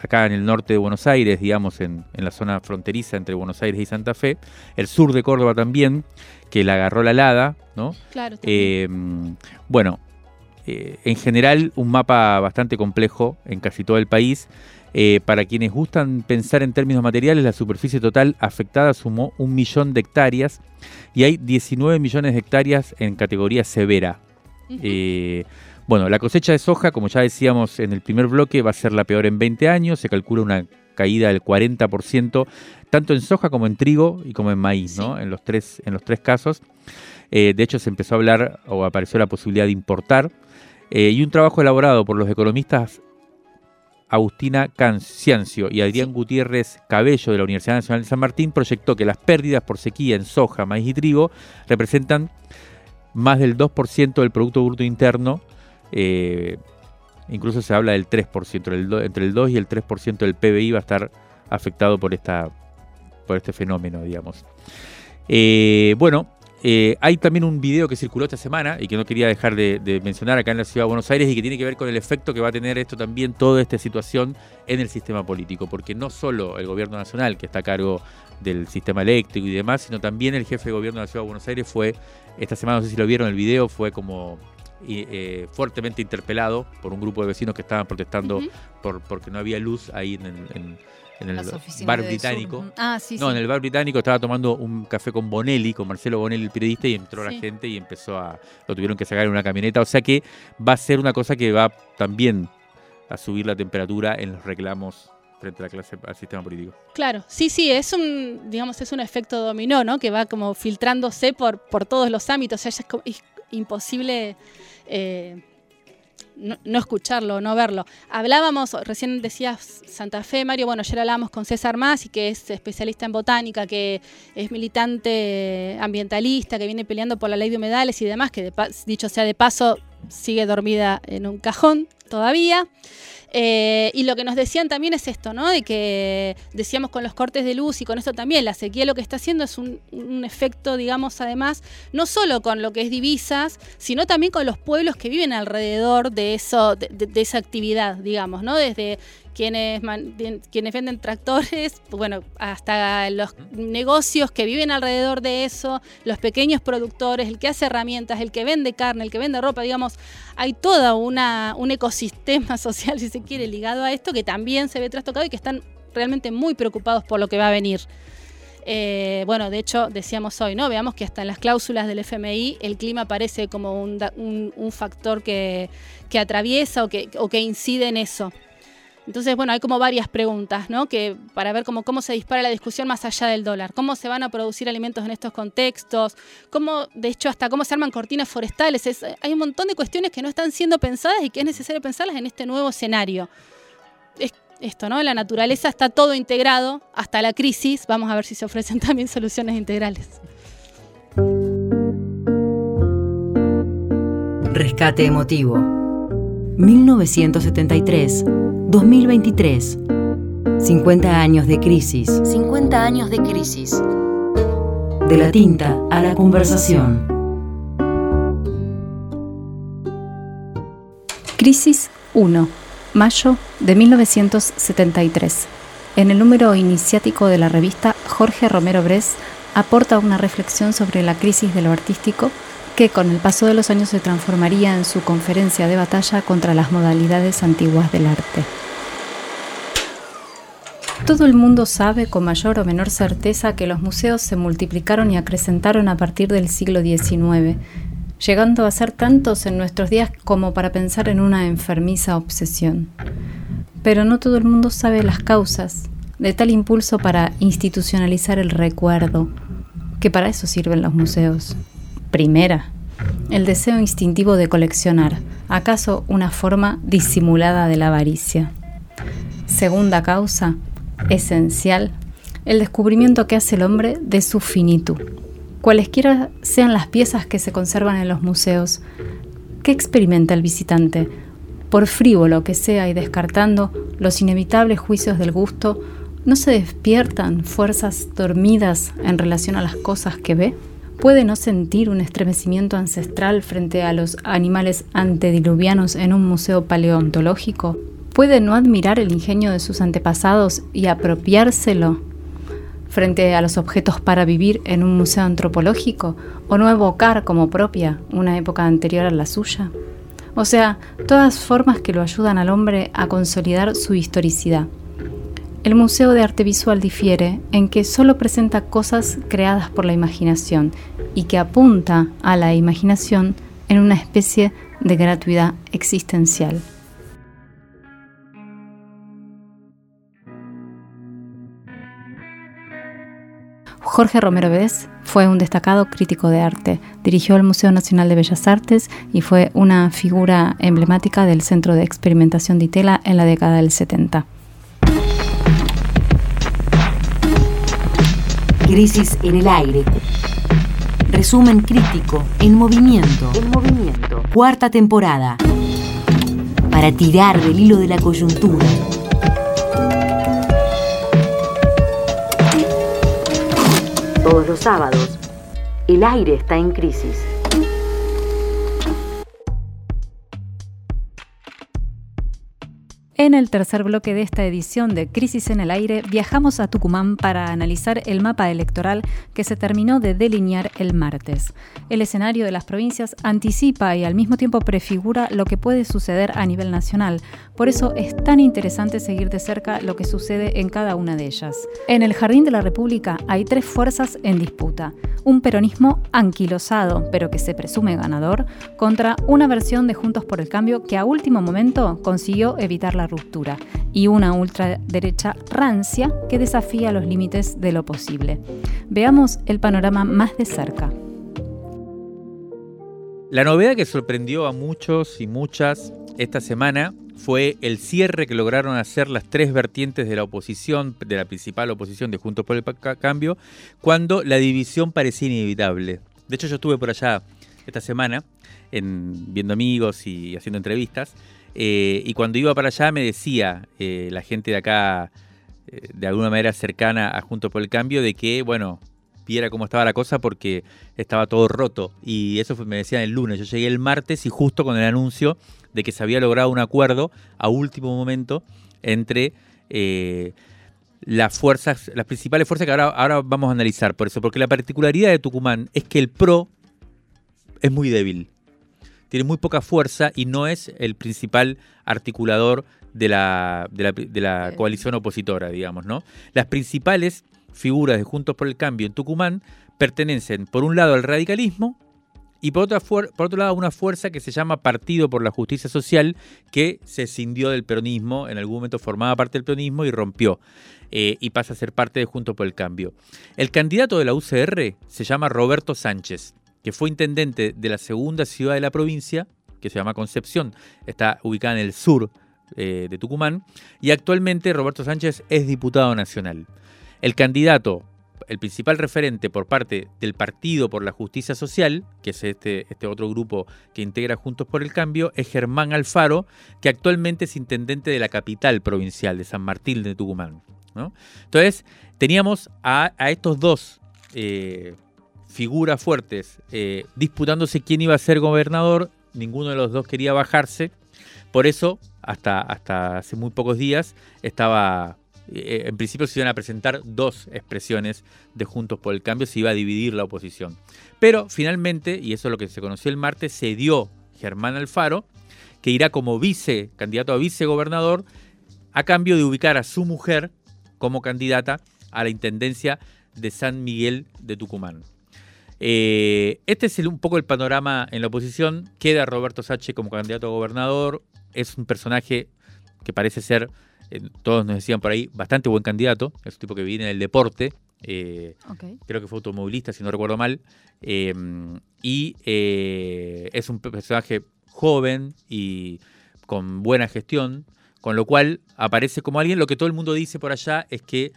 acá en el norte de Buenos Aires, digamos, en, la zona fronteriza entre Buenos Aires y Santa Fe. El sur de Córdoba también, que la agarró la helada, ¿no? Claro. Eh, bueno, eh, en general un mapa bastante complejo en casi todo el país. Eh, para quienes gustan pensar en términos materiales, la superficie total afectada sumó un millón de hectáreas y hay 19 millones de hectáreas en categoría severa. Eh, bueno, la cosecha de soja, como ya decíamos en el primer bloque, va a ser la peor en 20 años. Se calcula una caída del 40%, tanto en soja como en trigo y como en maíz, ¿no? En los tres, en los tres casos. Eh, de hecho, se empezó a hablar o apareció la posibilidad de importar. y un trabajo elaborado por los economistas Agustina Canciancio y Adrián Gutiérrez Cabello de la Universidad Nacional de San Martín proyectó que las pérdidas por sequía en soja, maíz y trigo representan más del 2% del Producto Bruto Interno. Eh, incluso se habla del 3%, entre el 2 y el 3% del PBI va a estar afectado por, esta, por este fenómeno, digamos. Eh, bueno, eh, hay también un video que circuló esta semana y que no quería dejar de, mencionar acá en la ciudad de Buenos Aires y que tiene que ver con el efecto que va a tener esto también, toda esta situación en el sistema político, porque no solo el gobierno nacional que está a cargo del sistema eléctrico y demás, sino también el jefe de gobierno de la ciudad de Buenos Aires fue, esta semana no sé si lo vieron el video, fue como eh, fuertemente interpelado por un grupo de vecinos que estaban protestando por porque no había luz ahí en en el bar británico. Ah, sí, no, en el bar británico estaba tomando un café con Bonelli, con Marcelo Bonelli, el periodista, y entró la gente y empezó a. Lo tuvieron que sacar en una camioneta. O sea que va a ser una cosa que va también a subir la temperatura en los reclamos frente a la clase al sistema político. Claro, sí, sí, es un, digamos, es un efecto dominó, ¿no? Que va como filtrándose por, por todos los ámbitos. O sea, es, imposible eh, no, escucharlo, no verlo. Hablábamos, recién decías Santa Fe, Mario, bueno, ayer hablábamos con César Masi, que es especialista en botánica, que es militante ambientalista, que viene peleando por la ley de humedales y demás, que dicho sea de paso, sigue dormida en un cajón todavía. Eh, y lo que nos decían también es esto, ¿no? De que decíamos con los cortes de luz y con esto también, la sequía lo que está haciendo es un, efecto, digamos, además, no solo con lo que es divisas, sino también con los pueblos que viven alrededor de eso, de esa actividad, digamos, ¿no? Desde quienes, quienes venden tractores, bueno, hasta los negocios que viven alrededor de eso, los pequeños productores, el que hace herramientas, el que vende carne, el que vende ropa, digamos, hay todo un ecosistema [laughs] social, si se quiere, ligado a esto que también se ve trastocado y que están realmente muy preocupados por lo que va a venir. Eh, bueno, de hecho, decíamos hoy, ¿no? Veamos que hasta en las cláusulas del FMI el clima parece como un, factor que, atraviesa o que incide en eso. Entonces, bueno, hay como varias preguntas, ¿no? Que para ver cómo, cómo se dispara la discusión más allá del dólar. ¿Cómo se van a producir alimentos en estos contextos? ¿Cómo, de hecho, hasta cómo se arman cortinas forestales? hay un montón de cuestiones que no están siendo pensadas y que es necesario pensarlas en este nuevo escenario. Es esto, ¿no? La naturaleza está todo integrado hasta la crisis. Vamos a ver si se ofrecen [laughs] también soluciones integrales. Rescate emotivo. 1973 2023. 50 años de crisis. 50 años de crisis. De la tinta a la conversación. Crisis 1. Mayo de 1973. En el número iniciático de la revista, Jorge Romero Bres aporta una reflexión sobre la crisis de lo artístico que con el paso de los años se transformaría en su conferencia de batalla contra las modalidades antiguas del arte. Todo el mundo sabe con mayor o menor certeza que los museos se multiplicaron y acrecentaron a partir del siglo XIX, llegando a ser tantos en nuestros días como para pensar en una enfermiza obsesión. Pero no todo el mundo sabe las causas de tal impulso para institucionalizar el recuerdo, que para eso sirven los museos. Primera, el deseo instintivo de coleccionar, acaso una forma disimulada de la avaricia. Segunda causa, esencial, el descubrimiento que hace el hombre de su finitud. Cualesquiera sean las piezas que se conservan en los museos, ¿qué experimenta el visitante? Por frívolo que sea y descartando los inevitables juicios del gusto, ¿no se despiertan fuerzas dormidas en relación a las cosas que ve? ¿Puede no sentir un estremecimiento ancestral frente a los animales antediluvianos en un museo paleontológico? ¿Puede no admirar el ingenio de sus antepasados y apropiárselo frente a los objetos para vivir en un museo antropológico o no evocar como propia una época anterior a la suya? O sea, todas formas que lo ayudan al hombre a consolidar su historicidad. El Museo de Arte Visual difiere en que solo presenta cosas creadas por la imaginación y que apunta a la imaginación en una especie de gratuidad existencial. Jorge Romero Vez fue un destacado crítico de arte, dirigió el Museo Nacional de Bellas Artes y fue una figura emblemática del Centro de Experimentación de Itela en la década del 70. Crisis en el aire. Resumen crítico en movimiento. En movimiento. Cuarta temporada. Para tirar del hilo de la coyuntura. Todos los sábados, el aire está en crisis. En el tercer bloque de esta edición de Crisis en el Aire, viajamos a Tucumán para analizar el mapa electoral que se terminó de delinear el martes. El escenario de las provincias anticipa y al mismo tiempo prefigura lo que puede suceder a nivel nacional. Por eso es tan interesante seguir de cerca lo que sucede en cada una de ellas. En el Jardín de la República hay tres fuerzas en disputa. Un peronismo anquilosado, pero que se presume ganador, contra una versión de Juntos por el Cambio que a último momento consiguió evitar la ruptura y una ultraderecha rancia que desafía los límites de lo posible. Veamos el panorama más de cerca. La novedad que sorprendió a muchos y muchas esta semana fue el cierre que lograron hacer las tres vertientes de la oposición, de la principal oposición de Juntos por el Cambio, cuando la división parecía inevitable. De hecho, yo estuve por allá esta semana en, viendo amigos y haciendo entrevistas, Eh, y cuando iba para allá me decía eh, la gente de acá, eh, de alguna manera cercana a Junto por el Cambio, de que, bueno, viera cómo estaba la cosa porque estaba todo roto. Y eso me decían el lunes. Yo llegué el martes y justo con el anuncio de que se había logrado un acuerdo a último momento entre las fuerzas, las principales fuerzas que ahora, ahora vamos a analizar. Por eso, porque la particularidad de Tucumán es que el PRO es muy débil. Tiene muy poca fuerza y no es el principal articulador de la, de la, de la coalición opositora, digamos, ¿no? Las principales figuras de Juntos por el Cambio en Tucumán pertenecen, por un lado, al radicalismo y por, otra fuer- por otro lado a una fuerza que se llama Partido por la Justicia Social, que se escindió del peronismo, en algún momento formaba parte del peronismo y rompió, eh, y pasa a ser parte de Juntos por el Cambio. El candidato de la UCR se llama Roberto Sánchez, que fue intendente de la segunda ciudad de la provincia, que se llama Concepción, está ubicada en el sur eh, de Tucumán, y actualmente Roberto Sánchez es diputado nacional. El candidato, el principal referente por parte del Partido por la Justicia Social, que es este, este otro grupo que integra Juntos por el Cambio, es Germán Alfaro, que actualmente es intendente de la capital provincial de San Martín de Tucumán. ¿no? Entonces, teníamos a, estos dos eh, figuras fuertes eh, disputándose quién iba a ser gobernador, ninguno de los dos quería bajarse, por eso hasta, hasta hace muy pocos días estaba, eh, en principio se iban a presentar dos expresiones de Juntos por el Cambio, se iba a dividir la oposición. Pero finalmente, y eso es lo que se conoció el martes, se dio Germán Alfaro, que irá como vice, candidato a vicegobernador, a cambio de ubicar a su mujer como candidata a la intendencia de San Miguel de Tucumán. Eh, este es el- un poco el panorama en la oposición. Queda Roberto Sache como candidato a gobernador. Es un personaje que parece ser, eh, todos nos decían por ahí, bastante buen candidato. Es un tipo que viene del deporte. eh, creo que fue automovilista, si no recuerdo mal. y es un personaje joven y con buena gestión, con lo cual aparece como alguien. Lo que todo el mundo dice por allá es que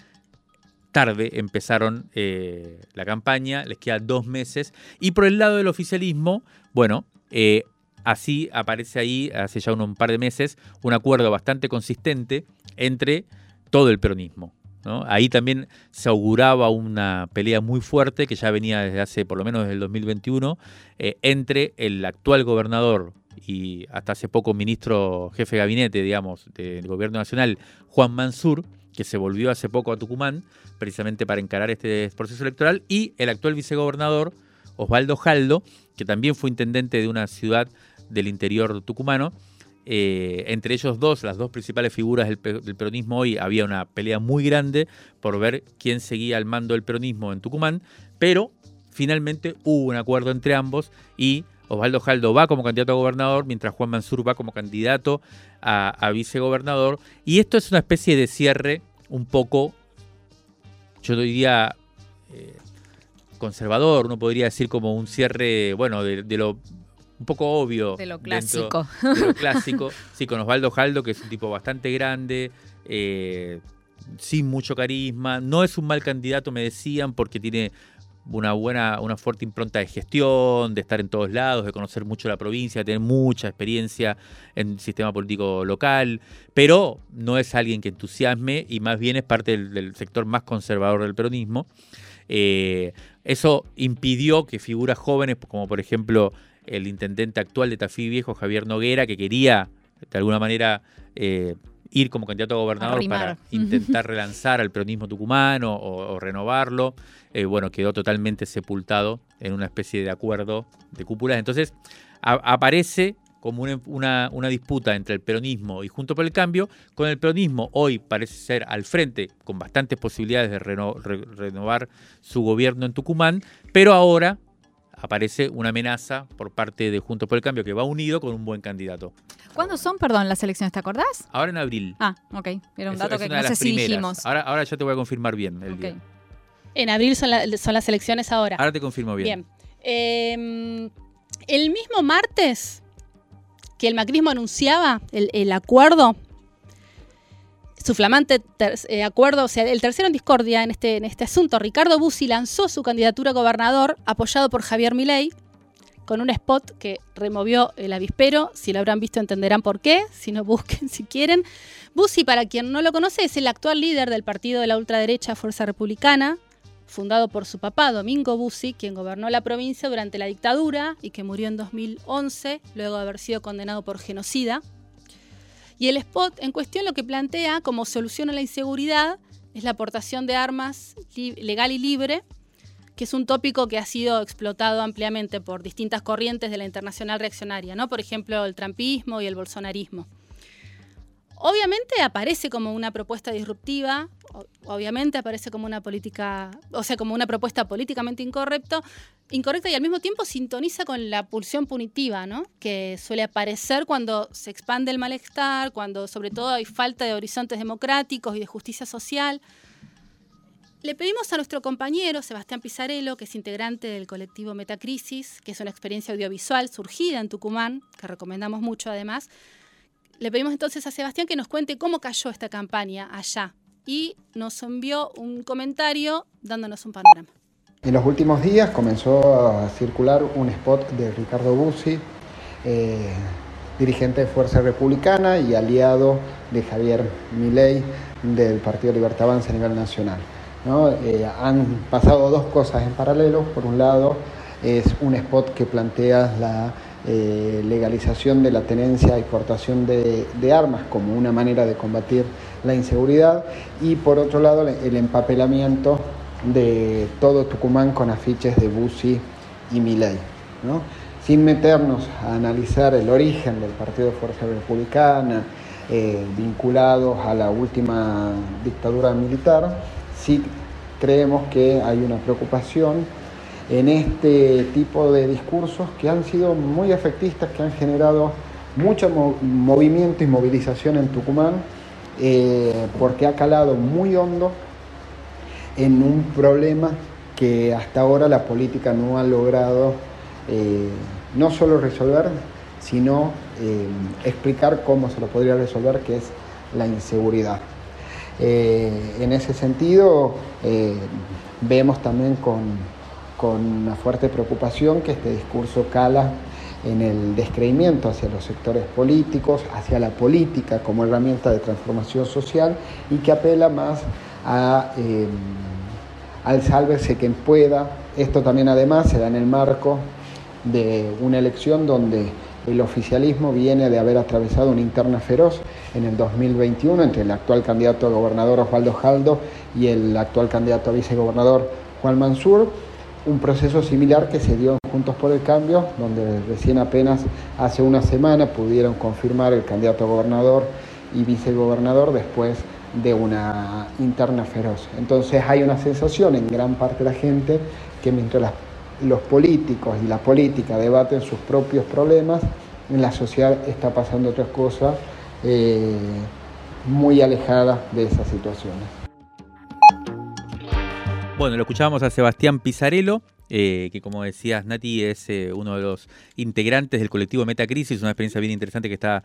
tarde empezaron eh, la campaña, les quedan dos meses. Y por el lado del oficialismo, bueno, eh, así aparece ahí, hace ya un, par de meses, un acuerdo bastante consistente entre todo el peronismo. Ahí también se auguraba una pelea muy fuerte que ya venía desde hace por lo menos desde el 2021 eh, entre el actual gobernador y hasta hace poco ministro jefe de gabinete, digamos, del gobierno nacional, Juan Mansur, que se volvió hace poco a Tucumán, precisamente para encarar este proceso electoral, y el actual vicegobernador, Osvaldo Jaldo, que también fue intendente de una ciudad del interior tucumano. Eh, entre ellos dos, las dos principales figuras del, del peronismo hoy, había una pelea muy grande por ver quién seguía al mando del peronismo en Tucumán, pero finalmente hubo un acuerdo entre ambos y Osvaldo Jaldo va como candidato a gobernador, mientras Juan Mansur va como candidato a, a vicegobernador. Y esto es una especie de cierre un poco, yo diría, eh, conservador, uno podría decir como un cierre, bueno, de, de lo un poco obvio. De lo clásico. de lo [laughs] clásico. Sí, con Osvaldo Jaldo, que es un tipo bastante grande, eh, sin mucho carisma. No es un mal candidato, me decían, porque tiene una buena, una fuerte impronta de gestión, de estar en todos lados, de conocer mucho la provincia, de tener mucha experiencia en el sistema político local, pero no es alguien que entusiasme y más bien es parte del, sector más conservador del peronismo. Eh, eso impidió que figuras jóvenes, como por ejemplo el intendente actual de Tafí Viejo, Javier Noguera, que quería de alguna manera eh, ir como candidato a gobernador para [laughs] intentar relanzar al peronismo tucumano o, o renovarlo, eh, bueno, quedó totalmente sepultado en una especie de acuerdo de cúpulas. Entonces a- aparece como una, una- una disputa entre el peronismo y Junto por el Cambio, con el peronismo hoy parece ser al frente, con bastantes posibilidades de reno- re- renovar su gobierno en Tucumán, pero ahora aparece una amenaza por parte de Junto por el Cambio que va unido con un buen candidato. ¿Cuándo son, perdón, las elecciones? ¿Te acordás? Ahora en abril. Ah, ok. Era un dato es que no sé las si dijimos. Ahora, ahora ya te voy a confirmar bien el Ok. día. En abril son, la- son las elecciones ahora. Ahora te confirmo bien. Bien. Eh, el mismo martes que el macrismo anunciaba el, el acuerdo, su flamante eh, acuerdo, o sea, el tercero en discordia en este, en este asunto, Ricardo Bussi lanzó su candidatura a gobernador apoyado por Javier Milei, con un spot que removió el avispero. Si lo habrán visto entenderán por qué, si no [laughs] busquen si quieren. Bussi, para quien no lo conoce, es el actual líder del partido de la ultraderecha Fuerza Republicana, fundado por su papá, Domingo Bussi, quien gobernó la provincia durante la dictadura y que murió en 2011, luego de haber sido condenado por genocida. Y el spot en cuestión lo que plantea como solución a la inseguridad es la aportación de armas legal y libre que es un tópico que ha sido explotado ampliamente por distintas corrientes de la internacional reaccionaria, ¿no? Por ejemplo, el trampismo y el bolsonarismo. Obviamente aparece como una propuesta disruptiva, obviamente aparece como una política, o sea, como una propuesta políticamente incorrecta, y al mismo tiempo sintoniza con la pulsión punitiva, ¿no? Que suele aparecer cuando se expande el malestar, cuando sobre todo hay falta de horizontes democráticos y de justicia social. Le pedimos a nuestro compañero Sebastián Pizarello, que es integrante del colectivo Metacrisis, que es una experiencia audiovisual surgida en Tucumán, que recomendamos mucho además. Le pedimos entonces a Sebastián que nos cuente cómo cayó esta campaña allá y nos envió un comentario dándonos un panorama. En los últimos días comenzó a circular un spot de Ricardo Bussi, eh, dirigente de Fuerza Republicana y aliado de Javier Milei del Partido Libertad Avanza a nivel nacional. Eh, han pasado dos cosas en paralelo. Por un lado, es un spot que plantea la eh, legalización de la tenencia y exportación de, armas como una manera de combatir la inseguridad y por otro lado el empapelamiento de todo Tucumán con afiches de Bussi y Milei. Sin meternos a analizar el origen del Partido de Fuerza Republicana, eh, vinculados a la última dictadura militar, sí creemos que hay una preocupación en este tipo de discursos que han sido muy efectistas, que han generado mucho movimiento y movilización en Tucumán, eh, porque ha calado muy hondo en un problema que hasta ahora la política no ha logrado eh, no solo resolver, sino eh, explicar cómo se lo podría resolver, que es la inseguridad. Eh, en ese sentido, vemos también con, una fuerte preocupación que este discurso cala en el descreimiento hacia los sectores políticos, hacia la política como herramienta de transformación social y que apela más a, eh, al sálvese quien pueda. Esto también además se da en el marco de una elección donde el oficialismo viene de haber atravesado una interna feroz en el 2021 entre el actual candidato a gobernador Osvaldo Jaldo y el actual candidato a vicegobernador Juan Mansur. Un proceso similar que se dio en Juntos por el Cambio, donde recién apenas hace una semana pudieron confirmar el candidato a gobernador y vicegobernador después de una interna feroz. Entonces hay una sensación en gran parte de la gente que mientras los políticos y la política debaten sus propios problemas, en la sociedad está pasando otras cosas eh, muy alejadas de esas situaciones. Bueno, lo escuchábamos a Sebastián Pizarello, eh, que como decías Nati es eh, uno de los integrantes del colectivo Metacrisis, una experiencia bien interesante que está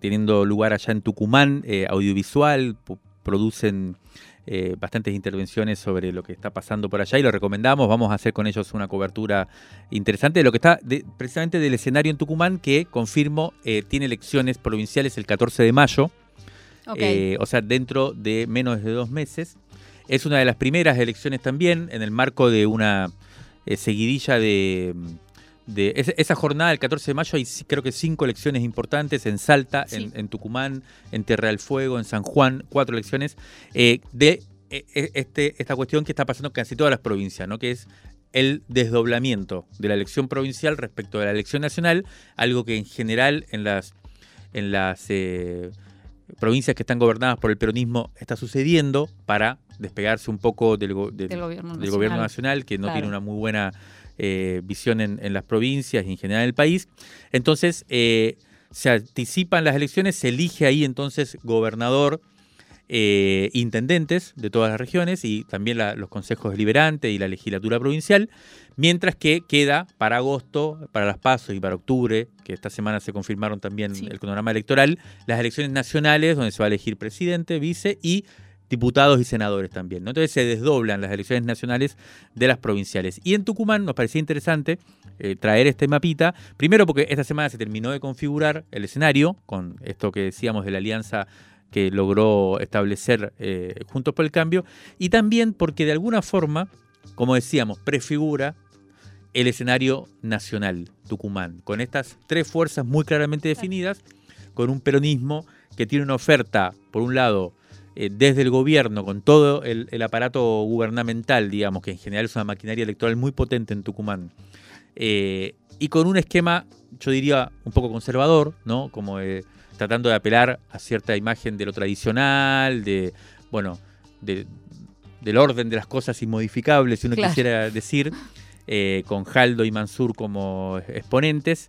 teniendo lugar allá en Tucumán, audiovisual, producen eh, bastantes intervenciones sobre lo que está pasando por allá y lo recomendamos. Vamos a hacer con ellos una cobertura interesante de lo que está precisamente del escenario en Tucumán, que confirmo eh, tiene elecciones provinciales el 14 de mayo, eh, o sea, dentro de menos de dos meses. Es una de las primeras elecciones también en el marco de una seguidilla de de esa, jornada del 14 de mayo hay creo que cinco elecciones importantes en Salta, en, Tucumán, en Tierra del Fuego, en San Juan, cuatro elecciones eh, de eh, eh, este, esta cuestión que está pasando en casi todas las provincias, ¿no? que es el desdoblamiento de la elección provincial respecto de la elección nacional, algo que en general en las, en las provincias que están gobernadas por el peronismo está sucediendo para despegarse un poco del, gobierno, nacional. que no tiene una muy buena eh, visión en, las provincias y en general en el país. Entonces, eh, se anticipan las elecciones, se elige ahí entonces gobernador, eh, intendentes de todas las regiones y también los consejos deliberantes y la legislatura provincial, mientras que queda para agosto, para las pasos y para octubre, que esta semana se confirmaron también el panorama electoral, las elecciones nacionales donde se va a elegir presidente, vice y diputados y senadores también. Entonces se desdoblan las elecciones nacionales de las provinciales. Y en Tucumán nos parecía interesante eh, traer este mapita. Primero porque esta semana se terminó de configurar el escenario con esto que decíamos de la alianza que logró establecer eh, Juntos por el Cambio, y también porque de alguna forma, como decíamos, prefigura el escenario nacional Tucumán, con estas tres fuerzas muy claramente definidas, con un peronismo que tiene una oferta, por un lado, eh, desde el gobierno, con todo el, aparato gubernamental, digamos, que en general es una maquinaria electoral muy potente en Tucumán, eh, y con un esquema, yo diría, un poco conservador, ¿no? Como tratando de apelar a cierta imagen de lo tradicional, de, bueno, del orden de las cosas inmodificables, si uno quisiera decir, eh, con Jaldo y Mansur como exponentes.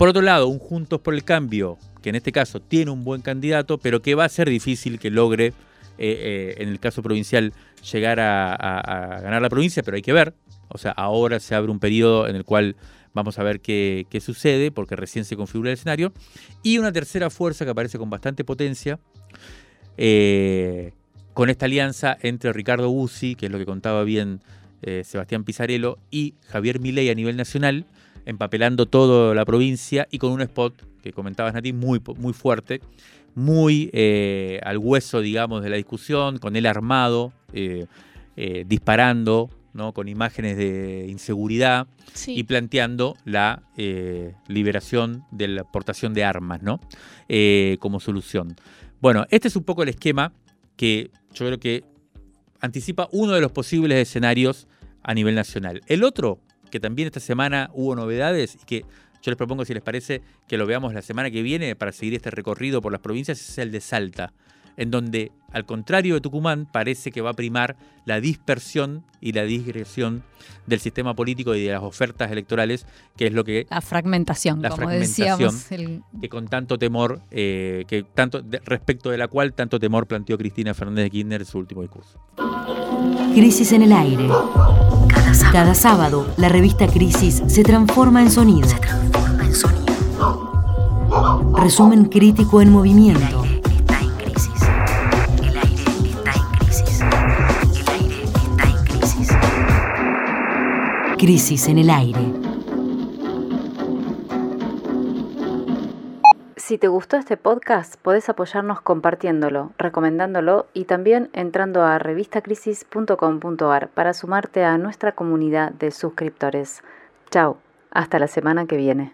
Por otro lado, un Juntos por el Cambio, que en este caso tiene un buen candidato, pero que va a ser difícil que logre, eh, eh, en el caso provincial, llegar a ganar la provincia, pero hay que ver. O sea, ahora se abre un periodo en el cual Vamos a ver qué, sucede, porque recién se configura el escenario. Y una tercera fuerza que aparece con bastante potencia, eh, con esta alianza entre Ricardo Bussi, que es lo que contaba bien Sebastián Pizarello, y Javier Milei a nivel nacional, empapelando toda la provincia y con un spot que comentabas, Nati, muy, muy fuerte, muy eh, al hueso, digamos, de la discusión, con él armado, disparando con imágenes de inseguridad y planteando la eh, liberación de la aportación de armas ¿no? Eh, como solución. Bueno, este es un poco el esquema que yo creo que anticipa uno de los posibles escenarios a nivel nacional. El otro, que también esta semana hubo novedades y que yo les propongo, si les parece, que lo veamos la semana que viene para seguir este recorrido por las provincias, es el de Salta en donde, al contrario de Tucumán, parece que va a primar la dispersión y la digresión del sistema político y de las ofertas electorales, que es lo que... La fragmentación, la como fragmentación decíamos. Que con tanto temor, eh, que tanto respecto de la cual tanto temor planteó Cristina Fernández de Kirchner en su último discurso. Crisis en el aire. Cada sábado, la revista Crisis se transforma en sonido. Se transforma en sonido. Resumen crítico en movimiento Crisis en el aire. Si te gustó este podcast, podés apoyarnos compartiéndolo, recomendándolo y también entrando a revistacrisis.com.ar para sumarte a nuestra comunidad de suscriptores. Chao, hasta la semana que viene.